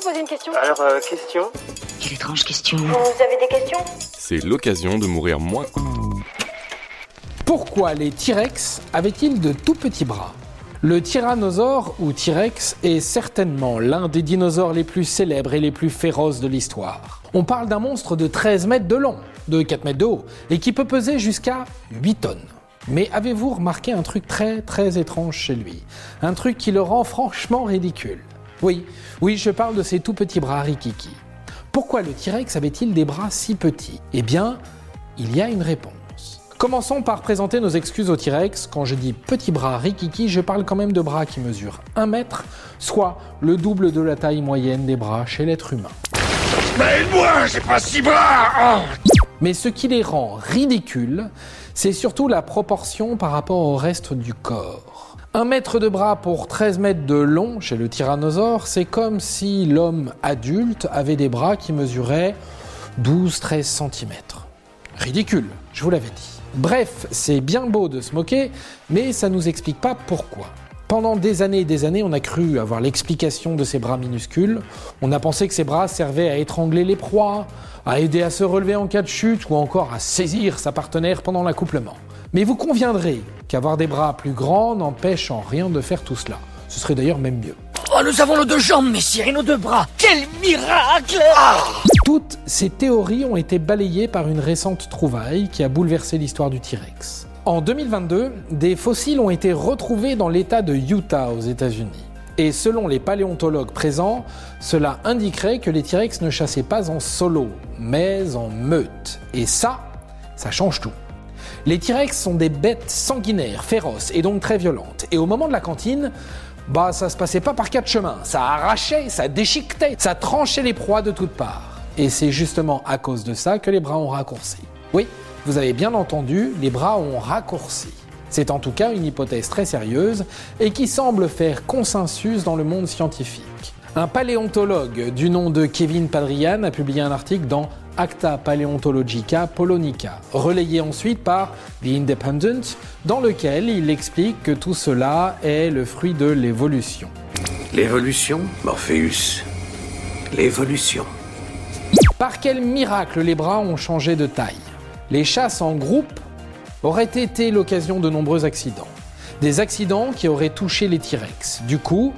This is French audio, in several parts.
vous poser une question Alors, euh, question Quelle étrange question. Vous avez des questions? C'est l'occasion de mourir moins. Pourquoi les T-Rex avaient-ils de tout petits bras? Le tyrannosaure ou T-Rex est certainement l'un des dinosaures les plus célèbres et les plus féroces de l'histoire. On parle d'un monstre de 13 mètres de long, de 4 mètres de haut, et qui peut peser jusqu'à 8 tonnes. Mais avez-vous remarqué un truc très très étrange chez lui? Un truc qui le rend franchement ridicule. Oui, oui, je parle de ces tout petits bras rikiki. Pourquoi le T-Rex avait-il des bras si petits? Eh bien, il y a une réponse. Commençons par présenter nos excuses au T-Rex. Quand je dis petits bras rikiki, je parle quand même de bras qui mesurent 1 mètre, soit le double de la taille moyenne des bras chez l'être humain. Mais moi, j'ai pas six bras Mais ce qui les rend ridicules, c'est surtout la proportion par rapport au reste du corps. Un mètre de bras pour 13 mètres de long chez le tyrannosaure, c'est comme si l'homme adulte avait des bras qui mesuraient 12-13 cm. Ridicule, je vous l'avais dit. Bref, c'est bien beau de se moquer, mais ça nous explique pas pourquoi. Pendant des années et des années, on a cru avoir l'explication de ces bras minuscules. On a pensé que ces bras servaient à étrangler les proies, à aider à se relever en cas de chute ou encore à saisir sa partenaire pendant l'accouplement. Mais vous conviendrez qu'avoir des bras plus grands n'empêche en rien de faire tout cela. Ce serait d'ailleurs même mieux. Oh, nous avons nos deux jambes, messire, et nos deux bras. Quel miracle Toutes ces théories ont été balayées par une récente trouvaille qui a bouleversé l'histoire du T-Rex. En 2022, des fossiles ont été retrouvés dans l'État de Utah aux États-Unis. Et selon les paléontologues présents, cela indiquerait que les T-Rex ne chassaient pas en solo, mais en meute. Et ça, ça change tout. Les T-Rex sont des bêtes sanguinaires, féroces et donc très violentes. Et au moment de la cantine, bah ça se passait pas par quatre chemins. Ça arrachait, ça déchiquetait, ça tranchait les proies de toutes parts. Et c'est justement à cause de ça que les bras ont raccourci. Oui, vous avez bien entendu, les bras ont raccourci. C'est en tout cas une hypothèse très sérieuse et qui semble faire consensus dans le monde scientifique. Un paléontologue du nom de Kevin Padrian a publié un article dans Acta Paleontologica Polonica, relayé ensuite par The Independent, dans lequel il explique que tout cela est le fruit de l'évolution. L'évolution, Morpheus. L'évolution. Par quel miracle les bras ont changé de taille? Les chasses en groupe auraient été l'occasion de nombreux accidents. Des accidents qui auraient touché les T-Rex. Du coup,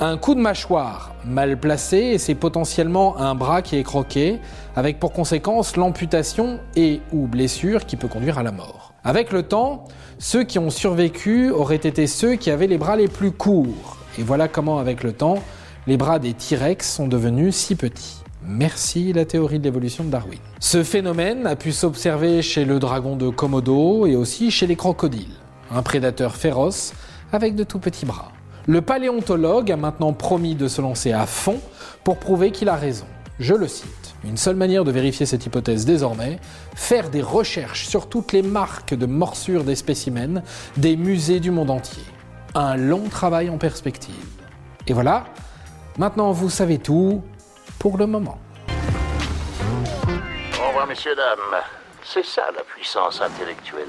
un coup de mâchoire mal placé c'est potentiellement un bras qui est croqué, avec pour conséquence l'amputation et ou blessure qui peut conduire à la mort. Avec le temps, ceux qui ont survécu auraient été ceux qui avaient les bras les plus courts. Et voilà comment avec le temps, les bras des T-Rex sont devenus si petits. Merci la théorie de l'évolution de Darwin. Ce phénomène a pu s'observer chez le dragon de Komodo et aussi chez les crocodiles, un prédateur féroce avec de tout petits bras. Le paléontologue a maintenant promis de se lancer à fond pour prouver qu'il a raison. Je le cite. Une seule manière de vérifier cette hypothèse désormais, faire des recherches sur toutes les marques de morsures des spécimens des musées du monde entier. Un long travail en perspective. Et voilà, maintenant vous savez tout pour le moment. Au revoir, messieurs, dames. C'est ça la puissance intellectuelle.